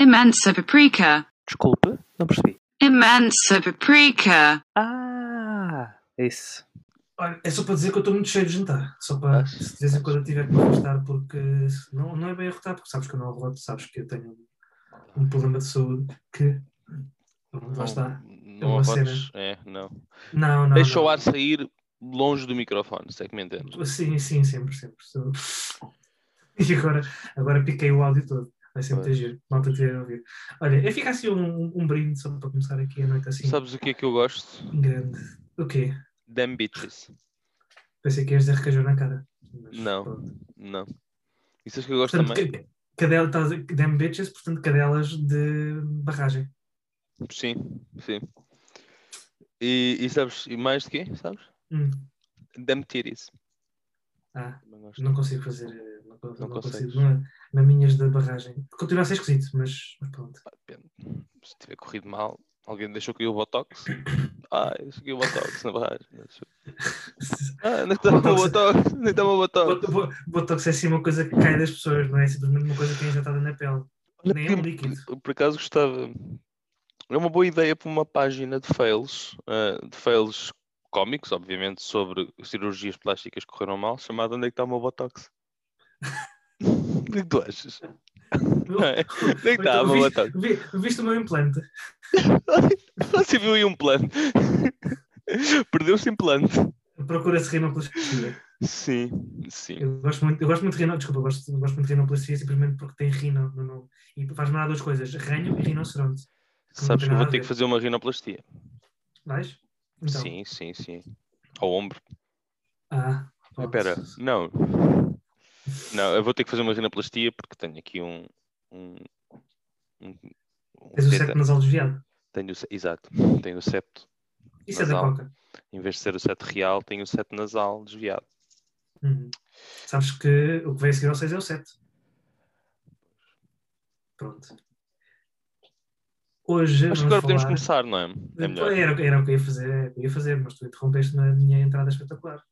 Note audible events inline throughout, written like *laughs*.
Imensa paprika. Desculpe, não percebi. Imensa paprika. Ah, isso. Olha, é só para dizer que eu estou muito cheio de jantar. Só para, Ah. se de vez em quando eu tiver que me arrastar, porque não, não é bem arrotar, porque sabes que eu não arroto, sabes que eu tenho um problema de saúde que. Lá está. Não uma arrotes. É, não. Não, não. Deixa não. o ar sair longe do microfone, se é que me entendes. Sim, sim, sempre, sempre. *laughs* E agora, agora piquei o áudio todo. Vai sempre ter Pois. giro. Malta a ouvir. Olha, eu fico assim um, um brinde só para começar aqui a noite assim. Sabes o que é que eu gosto? Grande. O quê? Damn bitches. Pensei que ias dizer requeijão na cara. Não. pronto. Não. Isso é que eu gosto Portanto, também. ca- cadela, a- damn bitches, portanto, cadelas de barragem. Sim, sim. E, e sabes, e mais de quê? Sabes? Hum. Damn titties. Ah, não consigo fazer. Não, Não não consigo. Não é, maminhas da barragem. Continua a ser esquisito, mas, mas pronto. Depende. Se tiver corrido mal, alguém deixou cair o botox. *laughs* Ah, deixou cair o botox na barragem. *laughs* Ah, é que está o Botox. é que está o botox? Bot- bo- Botox é assim uma coisa que cai das pessoas, não é simplesmente uma coisa que é injetada na pele. Nem é um líquido. por, acaso gostava. É uma boa ideia para uma página de fails, ah, de fails cómicos, obviamente, sobre cirurgias plásticas que correram mal, chamada Onde é que está o meu botox? *laughs* O que tu achas? É? Onde é que está o meu Viste- botox? vi- Viste o meu implante? *laughs* Você viu aí um plano? *laughs* Perdeu-se implante. Procura-se rinoplastia. Sim, sim. Eu gosto muito, eu gosto muito de rino, desculpa, eu gosto, eu gosto muito de rinoplastia simplesmente porque tem rino no nome. E faz-me dar duas coisas, ranho e rinoceronte. Sabes que eu vou a ter que fazer uma rinoplastia. Vais? Então. Sim, sim, sim. Ao ombro. Ah, Ah. Espera, não. Não, eu vou ter que fazer uma rinoplastia porque tenho aqui um. um, um, um Tens o septo nasal desviado. Tenho exato, tenho o septo. Isso é da Nasal. coca. Em vez de ser o septo real, tenho o septo nasal desviado. Uhum. Sabes que o que vem a seguir ao 6 é o 7. Pronto. Hoje. Acho que agora podemos falar- começar, não é? É melhor. Era, era o que eu ia fazer, era o que eu ia fazer, mas tu interrompeste na minha entrada espetacular.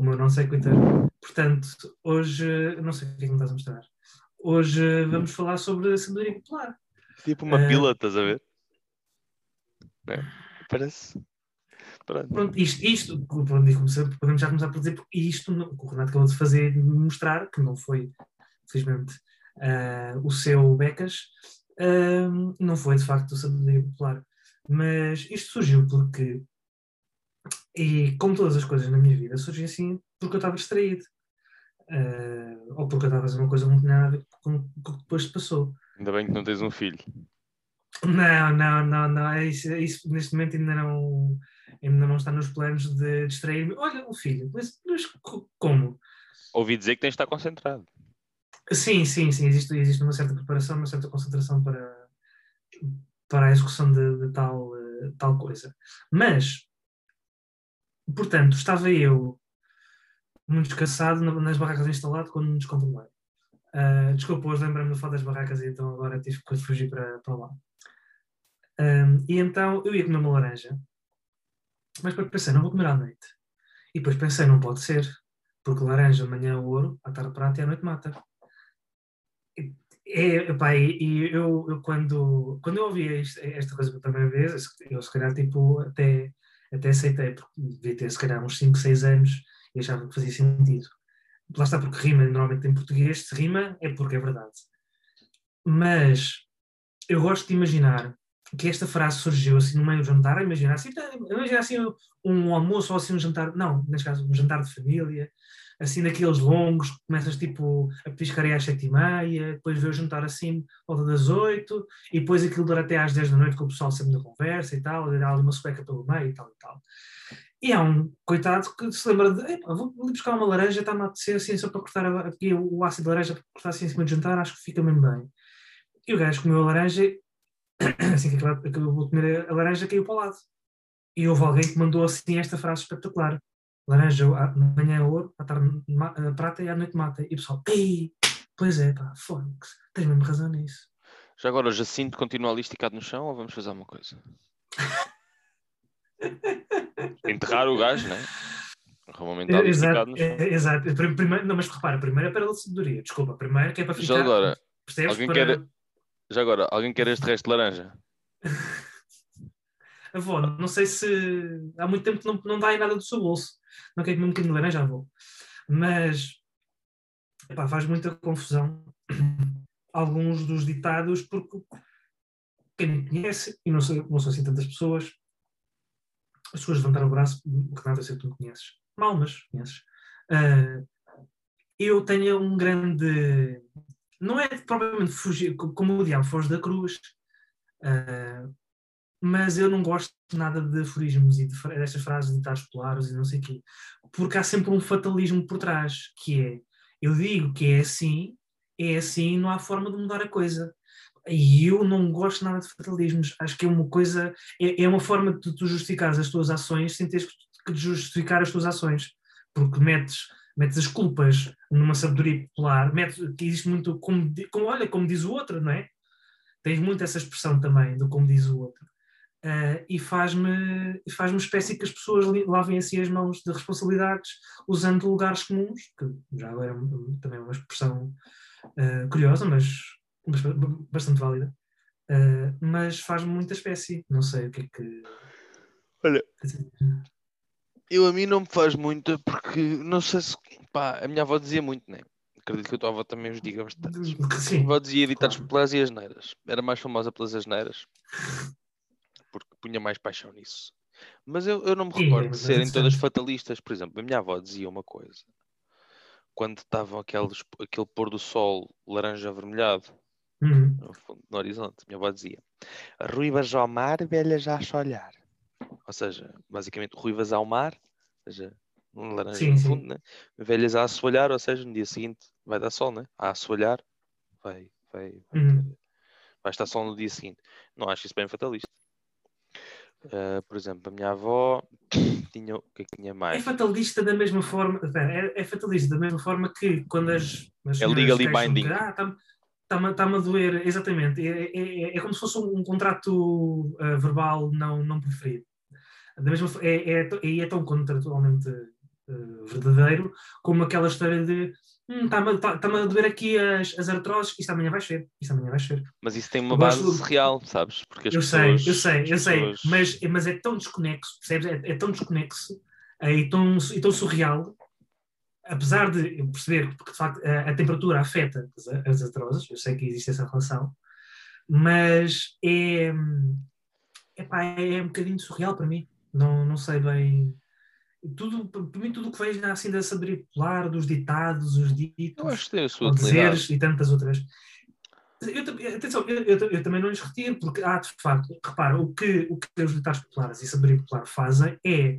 O meu não sei Twitter. Portanto, hoje, não sei o que é que me estás a mostrar. Hoje vamos falar sobre a sabedoria popular. Tipo uma Eh, pila, estás a ver? É, Parece. Pronto. Pronto, isto, isto pronto, podemos já começar por dizer, porque isto, não- o que o Renato acabou de fazer, mostrar, que não foi, felizmente, ah, o seu Becas, ah, não foi de facto a sabedoria popular. Mas isto surgiu porque, e como todas as coisas na minha vida, surgiu assim porque eu estava distraído. Ah, ou porque eu estava a fazer uma coisa que não tinha nada a ver com o que depois se passou. Ainda bem que não tens um filho. Não, não, não, não. é Isso, isso neste momento ainda não, ainda não está nos planos de distrair-me. Olha, o filho, mas, mas co- como? Ouvi dizer que tens de estar concentrado. Sim, sim, sim. Existe, existe uma certa preparação, uma certa concentração para, para a execução de, de tal, eh, tal coisa. Mas, portanto, estava eu muito descansado na- nas barracas instalado quando me descontrolei. Ah, desculpa, hoje lembrei-me do fato das barracas e então agora tive que fugir para, para lá. Ahm, e então eu ia comer uma laranja, mas depois pensei, não vou comer à noite. E depois pensei, não pode ser, porque laranja de manhã é ouro, à tarde prata e à noite mata. E- É, epá, e, e eu, eu quando, quando eu ouvi isto- esta coisa pela primeira vez, eu se calhar tipo, até, até aceitei, porque devia ter se calhar uns 5, 6 anos e achava que fazia sentido. Lá está, porque rima normalmente em português, se rima é porque é verdade. Mas eu gosto de imaginar que esta frase surgiu assim no meio do jantar, imaginar assim, imaginar assim um almoço ou assim um jantar, não, neste caso um jantar de família, assim daqueles longos, começas tipo a aí às sete e meia, depois vê o jantar assim, volta das oito, e depois aquilo dura até às dez da noite com o pessoal sempre na conversa e tal, e dá ali uma sueca pelo meio e tal e tal. E há um coitado que se lembra de, "Epá, vou ali buscar uma laranja, está-me a apetecer assim só para cortar aqui o ácido de laranja, para cortar assim em cima do jantar, acho que fica mesmo bem. E o gajo comeu a laranja, *clears throat* assim que acabou de comer a laranja, caiu para o lado. E houve alguém que mandou assim esta frase espetacular: laranja à manhã é ouro, à tarde ma- eh, prata e à noite mata. E o pessoal, ei, pois é, pá, Fónix, tens mesmo razão nisso. Já agora o Jacinto continua ali esticado no chão ou vamos fazer alguma coisa? *laughs* Enterrar o gajo, né? Esticado Exato, é, exato. Prim- Primeiro, não, mas repara, primeiro é para a sabedoria, desculpa, primeiro que é para Já ficar. agora, percebes? alguém Para- quer- Já agora, alguém quer este resto de laranja? *laughs* Avó, não sei se há muito tempo que não, não dá em nada do seu bolso. Não quer comer um bocadinho de laranja, avó. Mas epá, faz muita confusão *clears throat* alguns dos ditados, porque quem me conhece, e não sou, não sou assim tantas pessoas, as pessoas levantaram o braço, que nada sei que tu me conheces. Mal, mas conheces. Ah, eu tenho um grande. Não é propriamente fugir, co- como o diabo foge da cruz, ah, mas eu não gosto nada de aforismos e de, destas frases de ditados populares e não sei o quê, porque há sempre um fatalismo por trás, que é eu digo que é assim, é assim, não há forma de mudar a coisa. E eu não gosto nada de fatalismos. Acho que é uma coisa, é, é uma forma de tu justificares as tuas ações sem teres que justificar as tuas ações. Porque metes, metes as culpas numa sabedoria popular, metes, existe muito, como, como, olha, como diz o outro, não é? Tens muito essa expressão também, do como diz o outro. Ah, e faz-me faz uma espécie que as pessoas lavem assim as mãos de responsabilidades usando lugares comuns, que já agora é um- também é uma expressão ah, curiosa, mas mas ba- bastante válida. Ah, mas faz-me muita espécie. Não sei o que é que. Olha, Eu a mim não me faz muito porque não sei se. Pá, a minha avó dizia muito, né? Acredito que a tua avó também os diga bastante. *laughs* que A Sim, avó dizia ditados claro. e asneiras. Era mais famosa pelas asneiras. Punha mais paixão nisso. Mas eu, eu não me Sim, recordo de mas serem todas fatalistas. Por exemplo, a minha avó dizia uma coisa. Quando estavam aqueles, aquele pôr do sol laranja avermelhado Uhum. no, no horizonte, minha avó dizia ruivas ao mar, velhas já a olhar. Ou seja, basicamente ruivas ao mar, ou seja, um laranja Sim, no sim. fundo, né? velhas a assoalhar, ou seja, no dia seguinte vai dar sol, né? a assoalhar, vai, vai, vai, Uhum. vai estar sol no dia seguinte. Não acho isso bem fatalista. Ah, por exemplo, a minha avó *coughs* tinha o que é tinha É mais? fatalista da mesma forma. É, é fatalista da mesma forma que quando as. as É legally binding. Ah, está-me está-me- está-me a doer. Exatamente. É, é, é- é como se fosse um contrato ah, verbal não, não preferido. Da mesma, é, é, e é tão contratualmente ah, verdadeiro como aquela história de hum, está-me está- está-me a doer aqui as, as artroses, isto amanhã vai ser. Isto amanhã vai ser. Mas isso tem uma Eu base gosto- real, sabes? Porque eu sei, pessoas, eu sei, eu sei, pessoas- mas, mas é tão desconexo, percebes? É, é tão desconexo é, e, tão, e tão surreal, apesar de eu perceber que de facto a, a temperatura afeta as, as artroses, eu sei que existe essa relação, mas é, epá, é um bocadinho surreal para mim, não, não sei bem. Tudo, para mim, tudo o que vejo assim da sabedoria popular, dos ditados, os ditos, eu acho que tem a sua ou utilidade. dizeres e tantas outras. Eu, tam- atenção, eu, eu- eu também não lhes retiro, porque há de facto, repara, o que, o que os ditados populares e sabedoria popular fazem é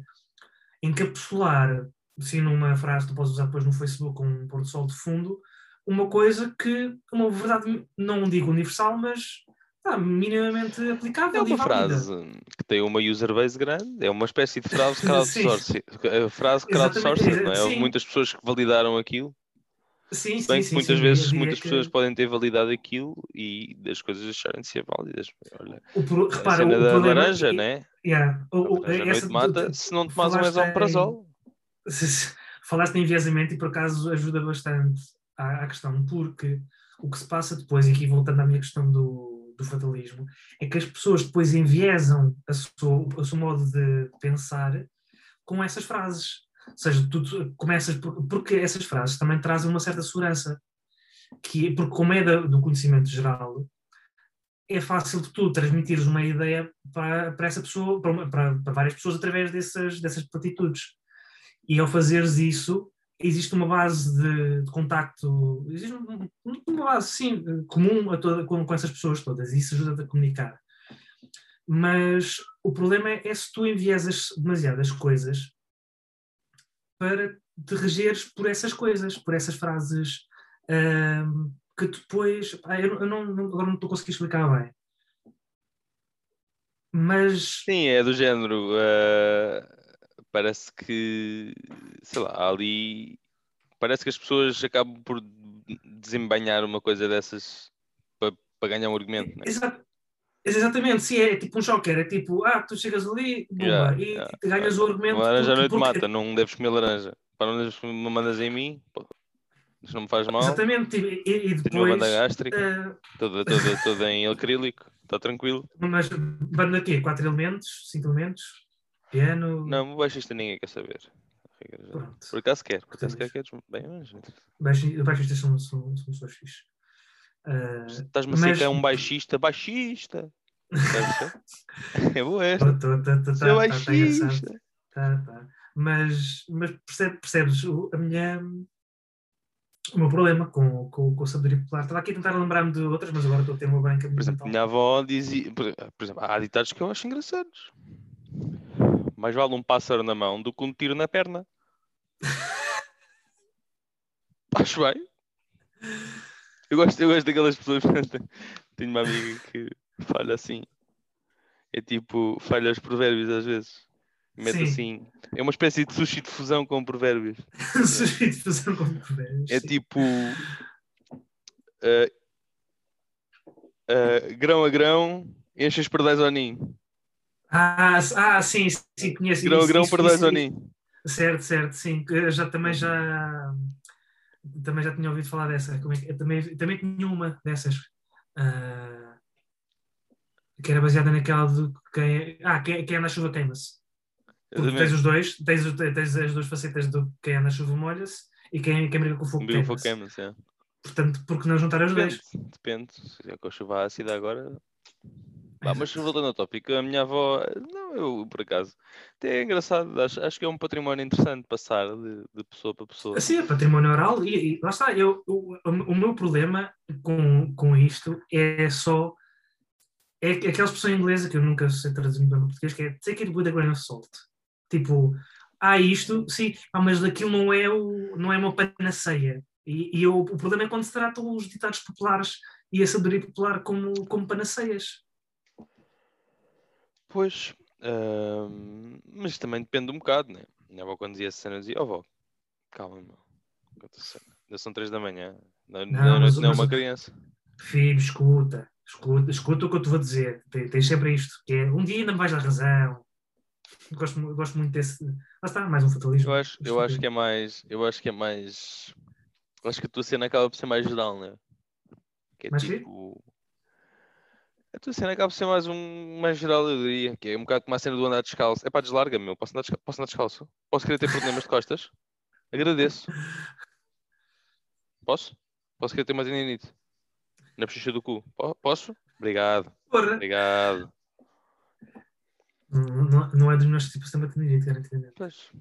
encapsular, assim numa frase que tu podes usar depois no Facebook com um pôr do sol de fundo, uma coisa que, uma verdade, não digo universal, mas pá, minimamente aplicável É uma frase que tem uma user base grande, é uma espécie de frase *laughs* crowdsourcing. A frase crowdsourcing, não é? Sim. muitas pessoas que validaram aquilo, Sim, bem sim, que muitas sim, vezes muitas que pessoas podem ter validado aquilo e das coisas deixarem de ser válidas. Olha, o pro- a repara, cena o da laranja, né? Yeah, o- A o- laranja à essa- noite mata se não um falaste esomeprazol. *laughs* se- se- falaste em enviesamento e por acaso ajuda bastante à, à questão, porque o que se passa depois, e aqui voltando à minha questão do, do fatalismo, é que as pessoas depois enviesam a o seu modo de pensar com essas frases. Ou seja, tu começas por, porque essas frases também trazem uma certa segurança, que porque como é da- do conhecimento geral, é fácil de tu transmitires uma ideia para, para essa pessoa, para, para- para várias pessoas através dessas, dessas platitudes. E ao fazeres isso, existe uma base de, de contacto, existe um- uma base, sim, comum a toda, com, com essas pessoas todas, e isso ajuda-te a comunicar. Mas o problema é, é se tu enviesas demasiadas coisas para te regeres por essas coisas, por essas frases ahm, que depois. pá, eu, eu não, agora não estou a conseguir explicar bem. Mas Sim, é do género. eh, parece que, sei lá, ali. Parece que as pessoas acabam por desembainhar uma coisa dessas para, para ganhar um argumento, né? Exa- Exatamente, sim, é tipo um joker, é tipo, ah, tu chegas ali, bomba, Yeah, e yeah, ganhas o argumento. Uma laranja à noite porque- mata, não deves comer laranja. Para não deves me mandas em mim, pô, Mas não me faz mal. Exatamente, e, e- e Tenho uma depois. banda gástrica, eh, toda, toda, toda em acrílico, está tranquilo. *laughs* mas banda quê? Quatro elementos? Cinco elementos? Piano? Não, o baixista ninguém quer saber. Pronto. Por acaso quer, por acaso quer, queres bem, mas Baixistas são, são, são pessoas fixes. Eh, estás-me a mas- dizer que é um baixista, baixista. A? *laughs* É boa esta. tô- tô- tô- tô- Seu tá- tá- tá baixista. Tá, tá. Mas, mas percebe- percebes o, a minha, o meu problema com, com, com a sabedoria popular. Estava aqui a tentar lembrar-me de outras, mas agora estou a ter uma branca Por exemplo, mental. minha avó dizia, por, por exemplo, há ditados que eu acho engraçados. Mais vale um pássaro na mão do que um tiro na perna. *laughs* acho bem. Eu gosto, eu gosto daquelas pessoas. *laughs* Tenho uma amiga que falha assim. É tipo, falha os provérbios às vezes. Mete Sim. assim. É uma espécie de sushi de fusão com provérbios. *laughs* Sujeito de fazer como puderes. É tipo. eh, eh, grão a grão, enche os pardais ao ninho. Ah, ah, sim, sim, conheço Grão isso, grão, isso, ninho. Certo, certo, sim. Eu já também já também já tinha ouvido falar dessa. É eu também, também tinha uma dessas. ah, que era baseada naquela de quem, ah, quem, quem anda na chuva queima-se. Porque tens os dois, tens, tens as duas facetas do quem anda na chuva molha-se e quem, quem briga com o fogo queima-se. queima-se, é. Portanto, porque não juntar os dois? Depende. Se é com a chuva ácida agora. Bah, mas voltando ao tópico, a minha avó, não, eu por acaso, até é engraçado, acho, acho que é um património interessante passar de, de pessoa para pessoa. Assim, é património oral e, e lá está, eu, o, o meu problema com, com isto é só é que- aquela expressão inglesa que eu nunca sei traduzir para português, que é take it with a grain of salt. Tipo, há isto, sim, ah, mas daquilo não é, o, não é uma panaceia. E, e eu- o problema é quando se tratam os ditados populares e a sabedoria popular como, como panaceias. Pois, ahm, mas também depende um bocado, né? Minha avó quando dizia essa cena dizia, oh vó, calma, meu. Cena. Ainda são três da manhã. Não, Não, não, mas- não é mas- uma criança. Filho, escuta, escuta, escuta o que eu te vou dizer. Tem- Tens sempre isto, que é um dia ainda me vais dar razão. Gosto, gosto muito desse. Lá está, mais um fatalismo. Eu acho, eu acho que é mais. Eu acho que é mais. eu Acho que a tua cena acaba por ser mais geral, né? Que é Mais tipo. A tua cena acaba por ser mais um mais geral, eu diria. Que é um bocado como a cena do andar descalço. É pá, deslarga, meu. Posso andar, desca- posso andar descalço? Posso querer ter problemas de costas? Agradeço. Posso? Posso querer ter uma tendinite? Na bochecha do cu? Po- Posso? Obrigado. Porra, Obrigado. não, não, não é dos meus tipos de maternidade, garantidamente. Pois,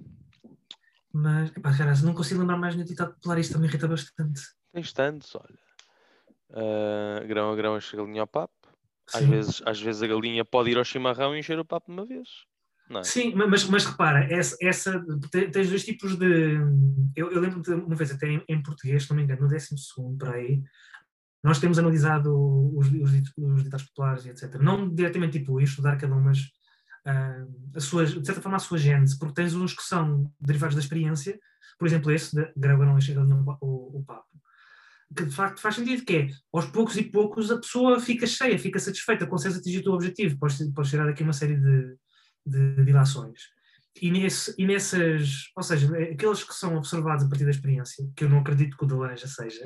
Mas, pá, cara, não consigo lembrar mais um ditado popular, isto também irrita bastante. tens tantos, olha. Ah, grão a grão enche a galinha ao papo. Às Sim. vezes, às vezes a galinha pode ir ao chimarrão e encher o papo de uma vez. É? Sim, ma- mas, mas repara, essa, essa, te- tens dois tipos de. Eu, eu lembro de uma vez, até em, em português, se não me engano, no 12 para aí, nós temos analisado os, os, os ditados populares e etc. Não diretamente tipo isto, estudar cada um, mas ah, a sua, de certa forma a sua gênese, porque tens uns que são derivados da experiência, por exemplo, esse, de grava não chega o, o papo, que de facto faz sentido, que é aos poucos e poucos a pessoa fica cheia, fica satisfeita, consegues atingir o teu objetivo, podes, podes tirar daqui uma série de, de dilações. E, nesse, e nessas, ou seja, aqueles que são observados a partir da experiência, que eu não acredito que o da laranja seja,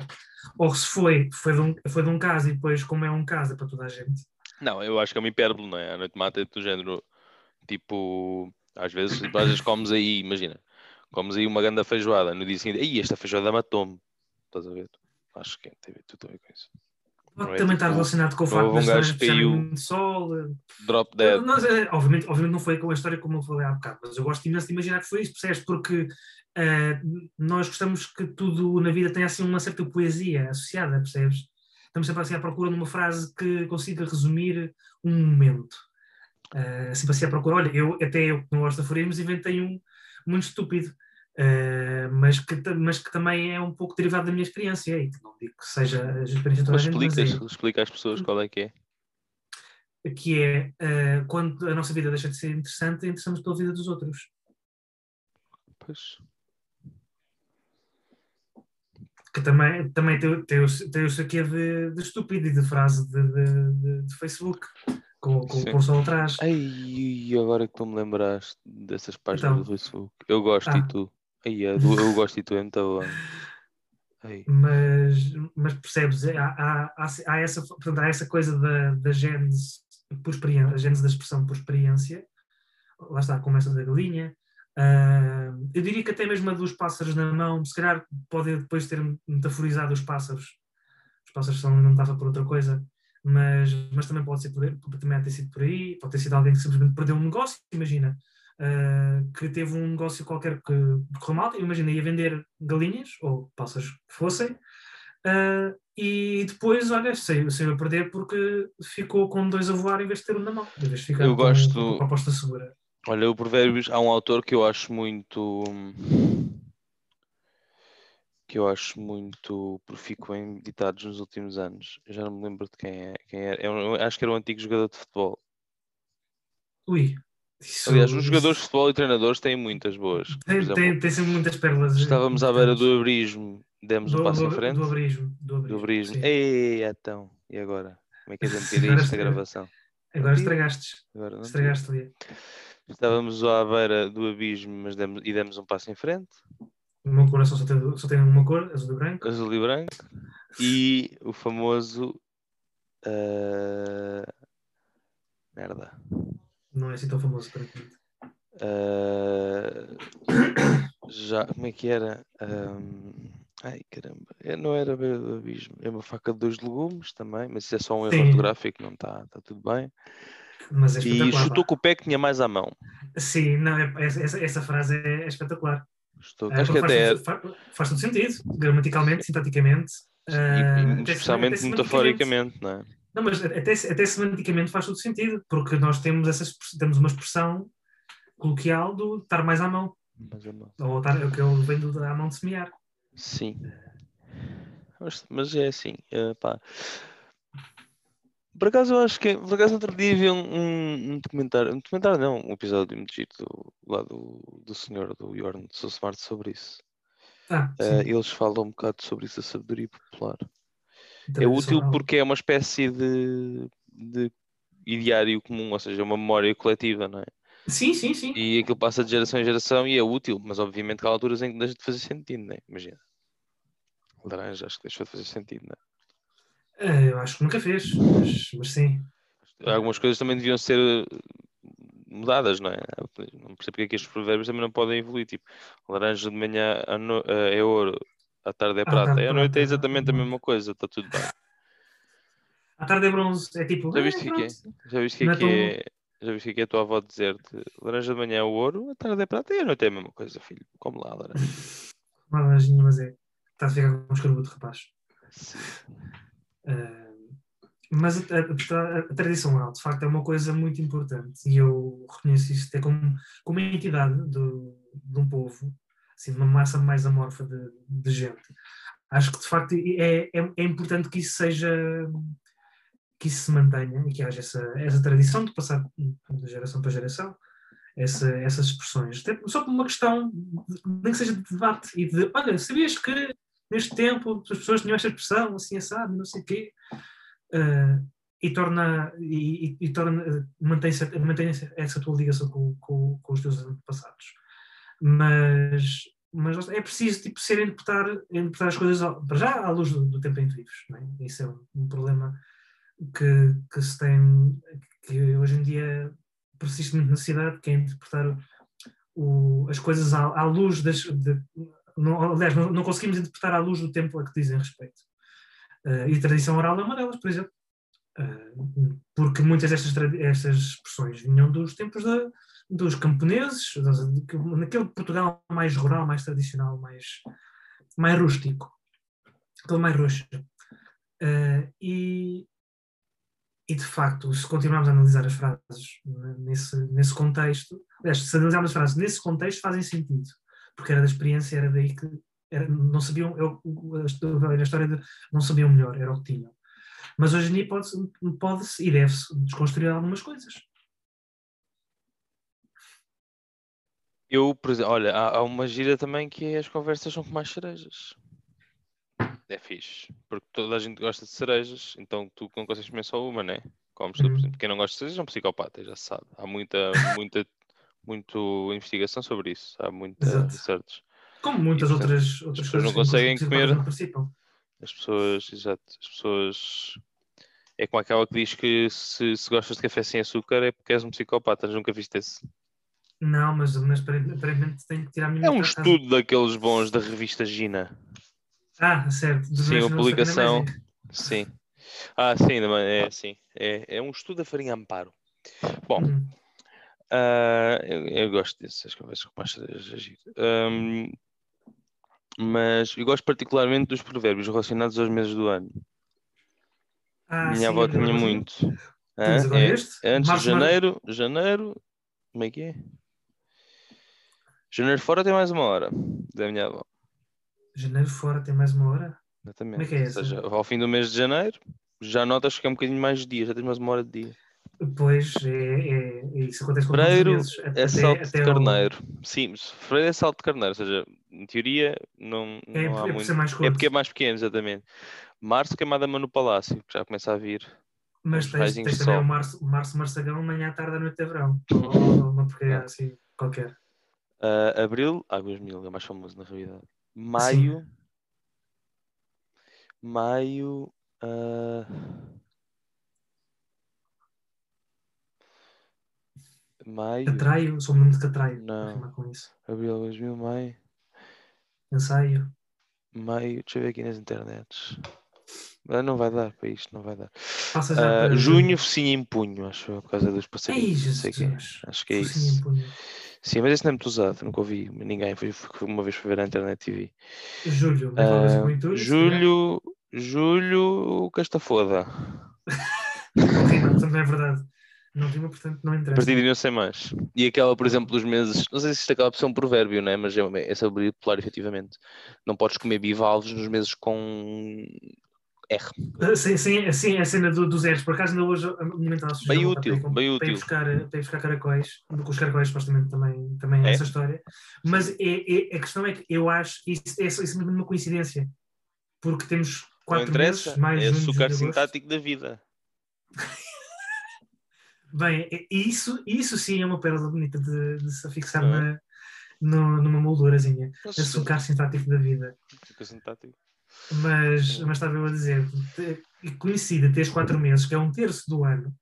ou se foi, foi de, um, foi de um caso e depois, como é um caso, é para toda a gente. Não, eu acho que é uma hipérbole, não é? A noite mata é do género. Tipo, às vezes, às vezes comes aí, imagina, comes aí uma grande feijoada, no dia seguinte, ei, esta feijoada matou-me. Estás a ver? Acho que tem tudo a ver com isso. Pode é também estar tipo, relacionado com o facto um gajo caiu- muito sol. eh, Drop dead. Não, é, obviamente, obviamente não foi com a história como eu falei há bocado, mas eu gosto imenso de imaginar que foi isso, percebes? Porque eh, nós gostamos que tudo na vida tenha assim uma certa poesia associada, percebes? Estamos sempre assim à procura de uma frase que consiga resumir um momento. Eh, sempre assim à procura. Olha, eu, até eu que não gosto de aforismos, inventei um muito estúpido, eh, mas, que, mas que também é um pouco derivado da minha experiência, e que não digo que seja a experiência de toda a Mas gente, mas explicas, é- explica às pessoas qual é que é. que é eh, quando a nossa vida deixa de ser interessante, interessamos pela vida dos outros. Pois. Que também, também tem, tem, o- tem o de, de estúpido e de frase de, de, de- de Facebook, com, com Sim. o pôr atrás. Ai, agora que tu me lembraste dessas páginas Então. do Facebook. Eu gosto Ah. e tu. Ai, a do eu gosto e tu é muito. Ei, mas, mas percebes, há, há, há, essa, portanto, há essa coisa da, da gênese por experiência, a gênese da expressão por experiência, lá está, como essa da galinha. Ah, eu diria que até mesmo a dos pássaros na mão, se calhar pode depois ter metaforizado os pássaros. Os pássaros são, não estava por outra coisa, mas, mas também pode ser por, aí- também ter sido por aí, pode ter sido alguém que simplesmente perdeu um negócio, imagina, ah, que teve um negócio qualquer que correu mal, imagina, ia vender galinhas, ou pássaros que fossem, ah, e depois, olha, saiu, saiu a perder porque ficou com dois a voar em vez de ter um na mão, em vez de ficar Eu gosto- com aposta segura. Olha, o Provérbios, há um autor que eu acho muito. que eu acho muito profícuo em ditados nos últimos anos. Eu já não me lembro de quem é. Quem era. Eu acho que era um antigo jogador de futebol. Ui. Isso, Aliás, os jogadores de futebol e treinadores têm muitas boas. Tem, exemplo, tem, tem sempre muitas pérolas. estávamos à beira do abrismo, demos um do, passo do, em frente. do abrismo. Do abrismo. Do abrismo. Ei, então. E agora? Como é que a gente tira isto da gravação? Agora estragaste. Agora não. Estragaste ali. Estávamos à beira do abismo, mas demos, e demos um passo em frente. O meu coração só tem, só tem uma cor, azul e branco. azul e branco e o famoso ah, merda Não é assim tão famoso para ti. Ah, já como é que era Ahm, ai caramba É, não era do abismo é uma faca de dois legumes também mas isso é só um erro Sim. ortográfico não está tá tudo bem é e chutou com o pé que tinha mais à mão Sim, não, é- essa, essa- frase é, é espetacular. Chutou- Ah, acho que até é, faz, fa- faz todo sentido, gramaticalmente, sintaticamente. e- ah, até especialmente metaforicamente não é? Não, mas até, até semanticamente faz todo sentido, porque nós temos, essa, temos uma expressão coloquial do estar mais à mão, mais à mão ou estar, o que ele vem do à mão de semear. Sim. Mas, mas é assim, eh, pá. Por acaso eu acho que por acaso outro dia vi um, um, um documentário, um documentário não, um episódio muito giro do, lá do, do senhor do Jorn de Smart sobre isso. Ah, sim, eles falam um bocado sobre isso da sabedoria popular. É útil porque é uma espécie de, de ideário comum, ou seja, uma memória coletiva, não é? Sim, sim, sim. E aquilo passa de geração em geração e é útil, mas obviamente que há alturas em que deixa de fazer sentido, não é? Imagina. Laranja, acho que deixou de fazer sentido, não é? Ah, eu acho que nunca fez, mas, mas sim. algumas coisas também deviam ser eh, mudadas, não é? Não percebo porque é que estes provérbios também não podem evoluir. Tipo, laranja de manhã eh, é ouro, à tarde é prata, e à noite é exatamente a mesma coisa, está tudo bem. À tarde é bronze, é tipo. Já ah, viste o que é? Já viste o que é é é? Já viste que é que é a tua avó dizer-te? Laranja de manhã é o ouro, à tarde é prata e à noite é a mesma coisa, filho. Como lá, laranja. *laughs* Uma laranjinha, mas é. Está a ficar com um escorbuto, rapaz. Sim. Ah, mas a, a- a- tradição oral, de facto, é uma coisa muito importante e eu reconheço isto até como, como entidade do, de um povo, assim, uma massa mais amorfa de, de gente. Acho que, de facto, é, é, é importante que isso seja que isso se mantenha e que haja essa, essa tradição de passar de geração para geração essa, essas expressões. Até só por uma questão, nem que seja de debate e de, olha, sabias que neste tempo as pessoas tinham esta expressão, assim assado, não sei o quê, Ah, e torna, e, e- torna, mantém-se mantém essa tua ligação com, com, com os teus antepassados. Mas, mas é preciso tipo, ser interpretar, interpretar as coisas para já à luz do, do tempo em que vives. É? Isso é um, um problema que, que se tem, que hoje em dia persiste muito na cidade, que é interpretar o- as coisas à, à luz das. De, não, aliás, não, não conseguimos interpretar à luz do tempo a que dizem respeito. Eh, e tradição oral é uma delas, por exemplo. Eh, porque muitas destas estas expressões vinham dos tempos da- dos camponeses, naquele Portugal mais rural, mais tradicional, mais, mais rústico, aquele mais roxo. Eh, e, e de facto, se continuarmos a analisar as frases nesse, nesse contexto, aliás, se analisarmos as frases nesse contexto, fazem sentido, porque era da experiência, era daí que era- não sabiam, eu, a história de não sabiam melhor, era o que tinham. Mas hoje em dia pode-se pode e deve-se desconstruir algumas coisas. Eu, por exemplo, olha, há, há uma gira também que é as conversas são com mais cerejas. É fixe, porque toda a gente gosta de cerejas, então tu não consegues comer só uma, né? Comes tudo, por Uhum. exemplo, quem não gosta de cerejas é um psicopata, já se sabe. Há muita, muita, muito investigação sobre isso, há Exato. research. Como muitas E, portanto, outras, outras pessoas não conseguem comer. As pessoas, exato, as pessoas. É como aquela que diz que se, se gostas de café sem açúcar é porque és um psicopata, nunca viste esse. Não, mas, mas apare- aparentemente tenho que tirar a minha É um estudo daqueles bons da revista Gina. Ah, certo. do Sim, a publicação. Sim. Ah, sim, é sim. É, é um estudo da farinha Amparo. Bom, Hum. ah, eu, eu gosto dessas conversas com mais agir. Ahm, mas eu gosto particularmente dos provérbios relacionados aos meses do ano. Ah, Minha sim, avó tinha muito. Agora É, antes Março, de janeiro, janeiro, como é que é? Janeiro fora tem mais uma hora da minha avó. Janeiro fora tem mais uma hora? Exatamente. Como é que é Ou essa? seja, ao fim do mês de janeiro, já notas que é um bocadinho mais de dia, já tens mais uma hora de dia. Pois, é, é, é isso acontece com Fevereiro todos os meses. É salto de ao- carneiro. Sim, mas fevereiro é salto de carneiro, ou seja, em teoria não, É, não há é muito. mais É curto. porque é mais pequeno, exatamente. Março, queimada no palácio, que já começa a vir. Mas tens, tens de também o março, março Marçagão, manhã, tarde, à noite é verão. Ou, ou uma porcaria assim, qualquer. Ah, abril, Águas Mil, é mais famoso na realidade. Maio. Maio. ah, Maio. Catraio, sou muito de Catraio. Não. com isso. Abril, Águas Mil, Maio. Ensaio. Maio, deixa eu ver aqui nas internets. Ah, não vai dar para isto, não vai dar. Para junho, focinho em punho, acho por causa dos. Jesus. Acho que é isso. Sim, mas esse não é muito usado, nunca ouvi ninguém. Foi, uma vez para ver na internet vi. Julho. Calhar. julho, julho, que esta foda. *laughs* Não rima, é verdade. Não rima, portanto não A interessa. partir de não sei mais. E aquela, por exemplo, dos meses, não sei se isto acaba por ser um provérbio, né? mas é, é sobre popular, efetivamente. Não podes comer bivalves nos meses com R. Ah, Sim, sim, sim, a cena do, dos erros. Por acaso, ainda hoje a minha mente estava a sugerir Bem útil, para bem para ir útil. buscar, para ir buscar caracóis, porque os caracóis supostamente também, também é É? essa história. Mas é, é- a questão é que eu acho isso é, isso é uma coincidência. Porque temos quatro meses, mais é açúcar sintático da vida. *laughs* Bem, é- isso, isso sim é uma pérola bonita de, de se fixar é? na, no- numa moldurazinha. Açúcar sintático da vida. Açúcar sintático. Mas, Hum. mas estava eu a dizer, e coincide teres quatro meses, que é um terço do ano,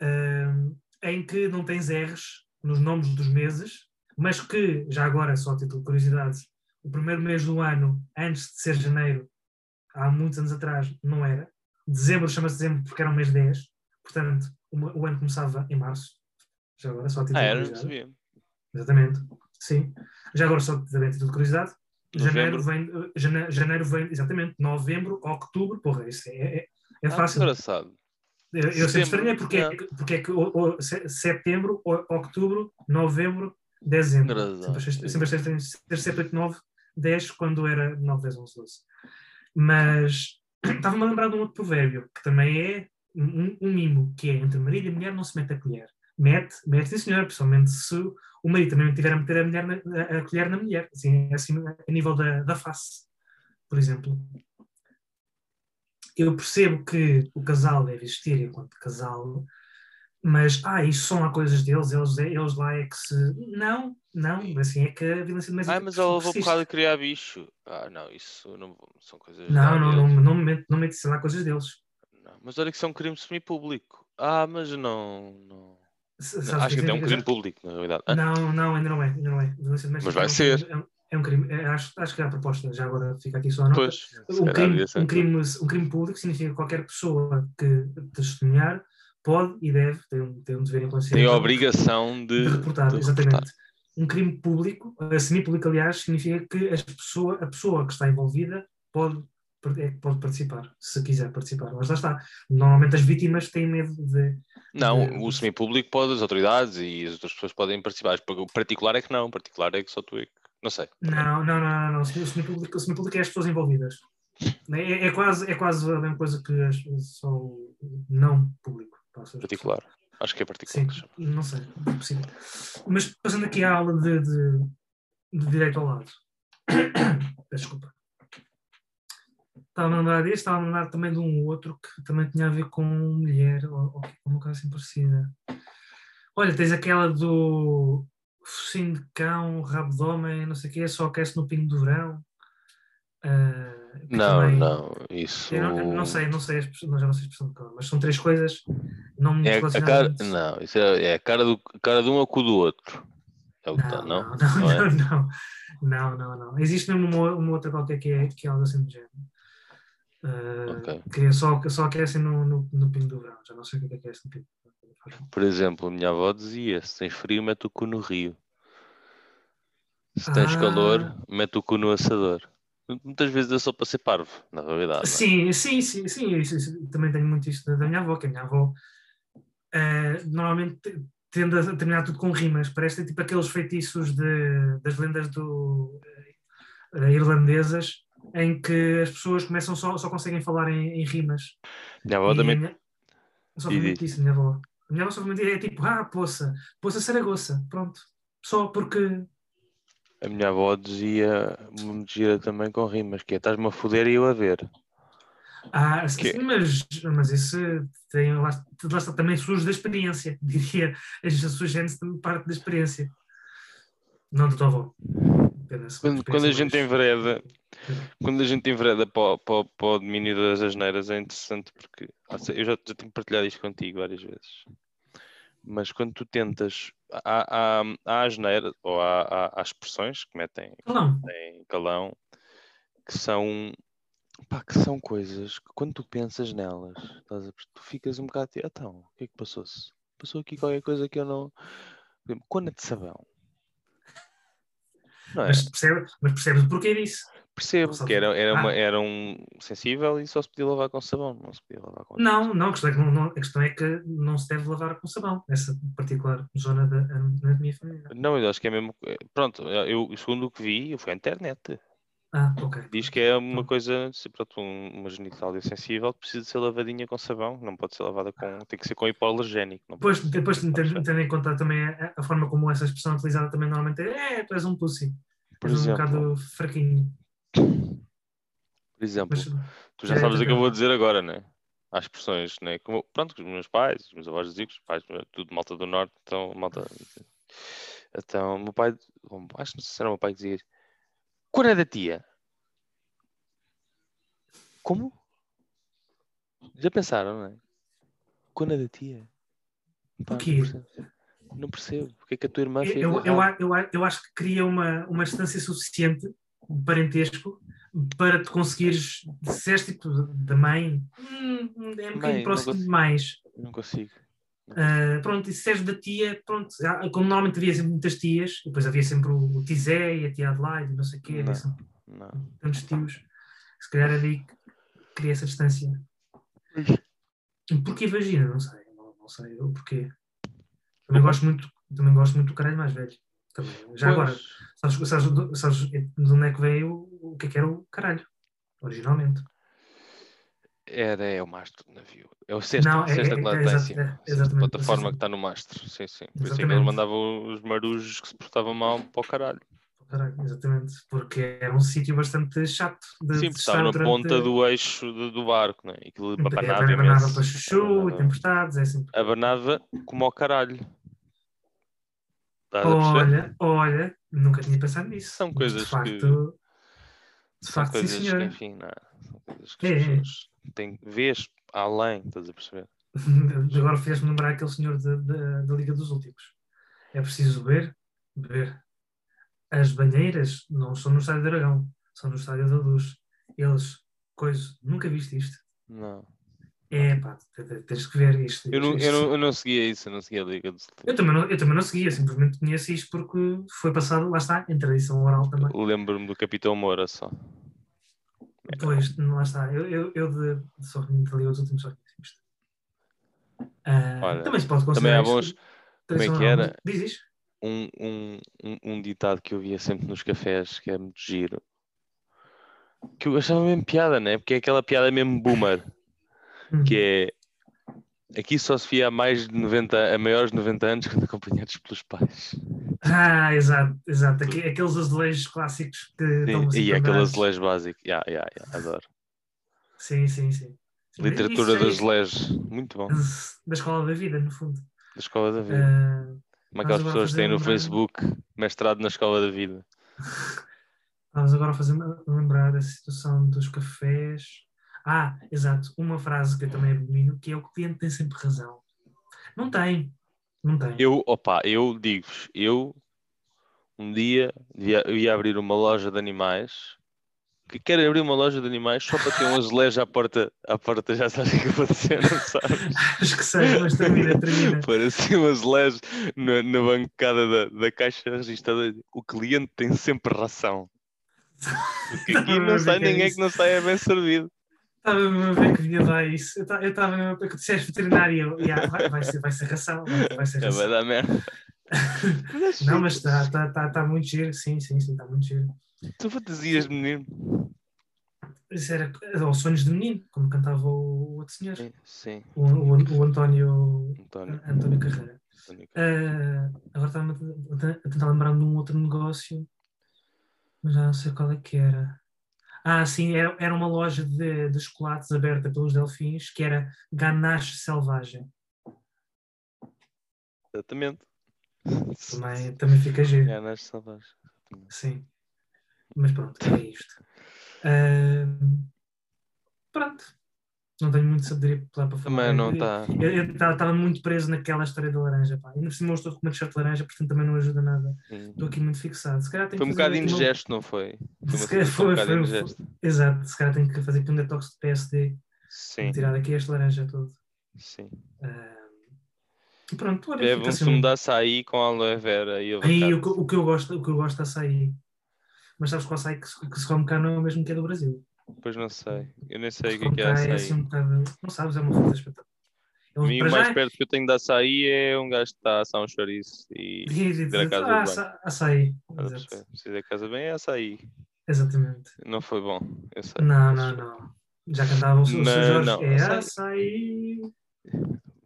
hum, em que não tens R's nos nomes dos meses, mas que, já agora, só a título de curiosidade, o primeiro mês do ano, antes de ser janeiro, há muitos anos atrás, não era. Dezembro chama-se dezembro porque era um mês 10, portanto, o, o ano começava em março. Já agora, só a título Ah, de era? Não curiosidade. sabia. Exatamente, sim. Já agora, só a título de curiosidade, janeiro vem, eh, jane- janeiro vem, exatamente, novembro, outubro, porra, isso é, é, é Ah, fácil. engraçado. eu eu sempre estranhei porque, é é. que- porque é que o- o- se- setembro, outubro, novembro, dezembro. Engraçado, sim. sempre achei estranho ter 7, 8, 9, 10, quando era 9, 10, 11, 12. Mas *clears throat* estava-me a lembrar de um outro provérbio, que também é um, um mimo, que é entre marido e mulher não se mete a colher. Mete, mete sim senhor, principalmente se o marido também tiver a meter a, mulher na, a, a colher na mulher, assim, assim a nível da, da face, por exemplo. Eu percebo que o casal deve existir enquanto casal, mas, ah, isso são lá coisas deles, eles, eles lá é que se. Não, não, assim é que a violência doméstica. Ah, mas ela levou persiste. porrada a criar bicho. Ah, não, isso não são coisas. Não, não, não, não, me não mete lá coisas deles. Não, Mas olha que isso é um crime semi-público. Ah, mas não. não. Acho que é um crime público, na realidade. Ah, Não, não, ainda não é, ainda não é. Violência doméstica Mas vai é um ser. É um, é um crime. é, acho, acho que é a proposta, já agora fica aqui só a nota. Pois, Um crime, um, crime, um crime público significa que qualquer pessoa que testemunhar pode e deve, tem um, tem um dever em consciência. Tem a obrigação de, de reportar, de exatamente. reportar. Um crime público, semipúblico, aliás, significa que pessoa, a pessoa que está envolvida pode, pode participar, se quiser participar. Mas lá está. Normalmente as vítimas têm medo de. Não, de- o semi-público pode, as autoridades e as outras pessoas podem participar. O particular é que não, o particular é que só tu é que. Não sei. Não, não, não, não, não. O semipúblico, o semipúblico é as pessoas envolvidas. É, é quase, é quase a mesma coisa que as, só o não público. Particular. Acho que é particular. Sim, que não sei, é possível. Mas passando aqui à aula de, de, de direito ao lado. *coughs* Peço Desculpa. Estava a lembrar deste, estava a lembrar também de um outro que também tinha a ver com mulher, ou, ou uma coisa assim parecida. Olha, tens aquela do focinho de cão, rabo de homem, não sei o quê, só aquece no pingo do verão. Que Não, também- não, isso. Eu não, eu não sei, não sei, não, já não sei a expressão de cor, mas são três coisas não muito É a cara, não, isso é, é a cara, do, cara de um ou com o do outro. É o que está, Não, não? não, Não é? não, *laughs* não, não, não, não. Existe mesmo uma, uma outra qualquer que é, que é algo assim do género. Ah, Ok. Que é só, só aquecem no, no, no pingo do verão. Já não sei o que é que aquece no pingo do verão. Por exemplo, a minha avó dizia: se tens frio, mete o cu no rio. Se tens Ah. calor, mete o cu no assador. Muitas vezes é só para ser parvo, na realidade. é? Sim, sim, sim, sim. isso- isso- também tenho muito isto da, minha avó, que a minha avó ah, normalmente te- tende a terminar tudo com rimas. Parece tipo aqueles feitiços de, das lendas do, eh, irlandesas em que as pessoas começam só, só conseguem falar em, em rimas. Minha avó E também. minha- Só foi muito isso, minha avó. A minha avó só é tipo, ah, poça, poça Saragoça, pronto. Só porque. A minha avó dizia uma gira também com rimas, que é estás-me a foder e eu a ver. Ah, Que- sim, mas, mas isso tem, lá, lá está também surge da experiência, *laughs* diria. Gente parte da experiência. Não da tua avó. Uma Quando, quando a gente mais- envereda, quando a gente envereda para, o- para, para o domínio das asneiras é interessante porque eu já, já tenho partilhado isto contigo várias vezes. Mas quando tu tentas, há, há, há asneira, ou há, há, há expressões que metem Não, em calão que são pá, que são coisas que quando tu pensas nelas, estás a tu ficas um bocado tipo, então, o que é que passou-se? Passou aqui qualquer coisa que eu não. Cona de sabão. É? mas, percebe, mas percebes o porquê disso. Percebo que era, era, uma, Ah. era um sensível e só se podia lavar com sabão, não se podia lavar com Não, não, a questão é que, não, não- a questão é que não se deve lavar com sabão, essa particular zona da anatomia feminina. Não, eu acho que é mesmo. Pronto, eu, segundo o que vi, eu fui à internet. Ah, ok. Diz que é uma coisa, se, pronto, um- uma genitália sensível que precisa ser lavadinha com sabão, não pode ser lavada com. tem que ser com hipoalergénico. Depois, depois tendo, ser. tendo em conta também a, a forma como essa expressão é utilizada também normalmente é, é tu és um pussy, Por és um exemplo, bocado fraquinho. por exemplo, Mas, tu já é, sabes o que eu vou dizer agora, né? Há expressões, né? Como, pronto, que os meus pais, os meus avós diziam, que os pais, tudo malta do norte, então, malta. Então, meu pai, acho que não sei se era o meu pai que dizia, quando é da tia? Como? Já pensaram, não é? Quando é da tia? Pá, não quê? percebo. Não percebo. Porque é que a tua irmã fez eu, eu, eu, eu, acho que cria uma, uma distância suficiente de parentesco para te conseguires, se és tipo da mãe, hum, hum, é um bocadinho próximo demais. Não consigo. Ah, pronto, e se és da tia, pronto, como normalmente havia sempre muitas tias, depois havia sempre o, Tizé e a tia Adelaide, não sei o quê, Não. sempre Não. tantos tios, se calhar daí que cria essa distância. Porquê vagina? Não sei, não, não sei o porquê. Também gosto muito, também gosto muito do caralho mais velho. Também. Já agora, Pois, sabes, sabes, sabes de onde é que veio o, o que é que era o caralho? Originalmente. Era, é o mastro do navio. É o sexto, Não, é- sexta é- é exa- é, Sexta exatamente, plataforma sexta- que está no mastro. Sim, sim. Por isso é que eles mandavam os marujos que se portavam mal para o caralho. Caralho, exatamente. Porque era um sítio bastante chato de, Sim, de porque estava na durante- ponta do eixo do, do barco, né? E aquilo É, abanava abanava imenso. para chuchu e tempestades, é assim. Abanava como ao caralho. Estás? Olha, olha, nunca tinha pensado nisso. São coisas de facto, que- De facto, sim, coisas que, enfim, não, são coisas que É, é. pessoas têm. Vês além, estás a perceber? *laughs* Agora fez-me lembrar aquele senhor da- Liga dos Últimos. É preciso ver, ver. As banheiras não são no Estádio do Dragão, são no Estádio da Luz. Eles, coisa, nunca viste isto. Não. É pá, te- te- tens que ver isto. Eu não, isto- eu, não, eu não seguia isso, eu não seguia a Liga dos eu também não, eu também não seguia, simplesmente conheço isto porque foi passado, lá está, em tradição oral também. Lembro-me do Capitão Moura só. Pois, lá está. Eu, eu, eu de, de conheço ali os últimos conheço isto. Ah, Olha, também se pode Também considerar há isto bons. Como é que era? Diz. Um, um, um, um ditado que eu via sempre nos cafés, que é muito giro. Que eu achava mesmo piada, né? Porque é aquela piada mesmo boomer. Hum. Que é. Aqui só se via a mais de 90, a maiores de 90 anos *laughs* quando acompanhados pelos pais. Ah, exato, exato. Aque- Aqueles azulejos clássicos que estão Sim, e aquele azulejo básico. Yeah, yeah, yeah, adoro. Sim, sim, sim. Literatura isso de é- azulejos. Muito bom. Da escola da vida, no fundo. Da escola da vida. Ah, Como aquelas agora a pessoas que têm no Facebook mestrado na escola da vida. *laughs* Estavas agora a fazer lembrar da situação dos cafés. Ah, exato. Uma frase que eu também abomino, que é o cliente tem sempre razão. Não tem. Não tem. Eu, opa, eu digo-vos, eu um dia ia, eu ia abrir uma loja de animais. Que quero abrir uma loja de animais só para ter um azulejo à porta, à porta, já sabes o que eu vou dizer, não sabes? *laughs* Acho que sei, mas termina, termina. Parecia um azulejo na, na bancada da, da caixa registradora. O cliente tem sempre ração. *laughs* Porque aqui a não ver sai é ninguém isso. que não saia bem servido. Estava a ver que vinha lá isso. Eu ta- eu estava mesmo a que disseste veterinário. eu, "Yeah, vai, vai ser, vai ser ração. Vai, vai ser É, vai ração. dar *laughs* merda. Não, mas está tá, tá, tá muito giro. Sim, sim, sim, está muito giro. Tu fantasias, menino. Isso era ou sonhos de menino, como cantava o outro senhor, Sim, sim, o, o, o António, António. António Carreira. António. Ah, agora estava a a tentar lembrar de um outro negócio, mas já não sei qual é que era. Ah, sim, era, era uma loja de, de chocolates aberta pelos delfins que era Ganache Selvagem. Exatamente. Também, também fica giro. Nas salvagens. Sim. Mas pronto, é isto. Ah, pronto. Não tenho muito sabedoria para falar. Também não está. Eu estava muito preso naquela história da laranja. Pá. Ainda por cima eu estou com uma t-shirt laranja, portanto também não ajuda nada. Estou aqui muito fixado. Se calhar tenho Foi um bocado indigesto, não foi? Foi Se calhar situação um foi, foi, indigesta. Exato, se calhar tenho que fazer aqui um detox de PSD Sim, tirar daqui este laranja todo. sim. Ah, e pronto, olha, Bebe um assim sumo um- de açaí com aloe vera e Aí o, que- o que eu gosto, o que eu gosto é açaí. Mas sabes que o açaí que se, que se come cá não é o mesmo que é do Brasil. Pois não sei. Eu nem sei o que é que é cá açaí. assim um bocado. Não sabes, é uma fruta espetacular. A mim, Para o mais já- perto que eu tenho de açaí é um gajo que está a assar um chouriço e ver a casa ah, aça- açaí. A? Se fizer casa bem é açaí. Exatamente. Não foi bom, eu sei. Não, não, não. Já cantava o, seu Não, Jorge. não, é açaí.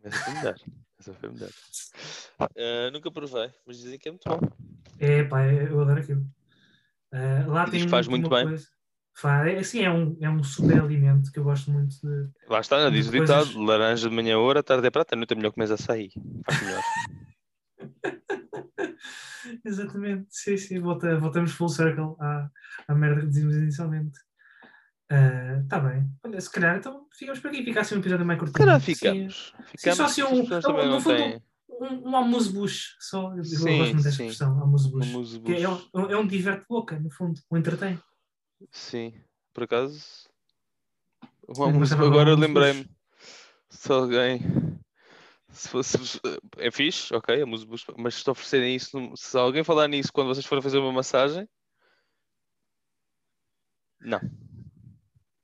Essa foi melhor. Essa foi melhor. *laughs* Ah, nunca provei, mas dizem que é muito bom. É, pá, eu adoro aquilo. Ah, lá tem diz que faz muito muito bem. coisa. Faz, é, assim, é um, é um super alimento que eu gosto muito de. Lá está, diz o Coisas- ditado: laranja de manhã, ouro, à tarde é prata, noite é melhor comer açaí. Faz melhor. *laughs* Exatamente, sim, sim, volta, voltamos full circle à, à merda que dizíamos inicialmente. Está bem. Olha, se calhar então ficamos por aqui. Fica assim um episódio mais curtinho. Sim, ficamos. Ficamos. só assim as um- não, também no fundo, têm. Um, um amuse-bush só. Eu, Sim, gosto muito dessa sim. expressão, amuse-bush. Um Que é, musebus. um, é um diverte-boca, no fundo, um entretém. Sim, por acaso. Uma música, do agora lembrei-me. Se alguém. Se fosse. É fixe, ok, a música, mas se oferecerem isso, se alguém falar nisso quando vocês forem fazer uma massagem. Não,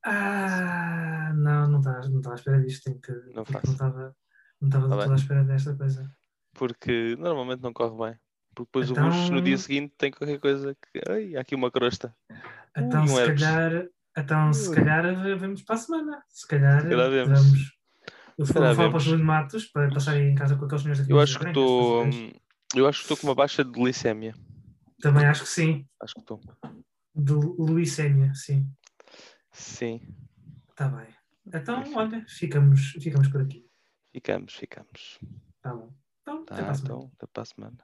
Ah, não, não estava não à espera disto. Tenho que, Não estava não estava Tá toda à espera desta coisa. porque normalmente não corre bem. Porque depois Então- o bucho no dia seguinte tem qualquer coisa que. Ai, há aqui uma crosta. Então, um se herpes. calhar, então, se calhar v- vamos para a semana. Se calhar, Se calhar vemos. vamos. Eu vou falar para vemos. Júlio de Matos para passarem em casa com aqueles senhores aqui. Eu acho que estou. Eu acho que estou com uma baixa de glicémia. Também acho que sim. Acho que estou. De Luicénia, sim. Sim, Está bem. Então, olha, ficamos, ficamos por aqui. ficamos, ficamos. Tá bom. Então, até Tá, para a semana. então, até para a semana.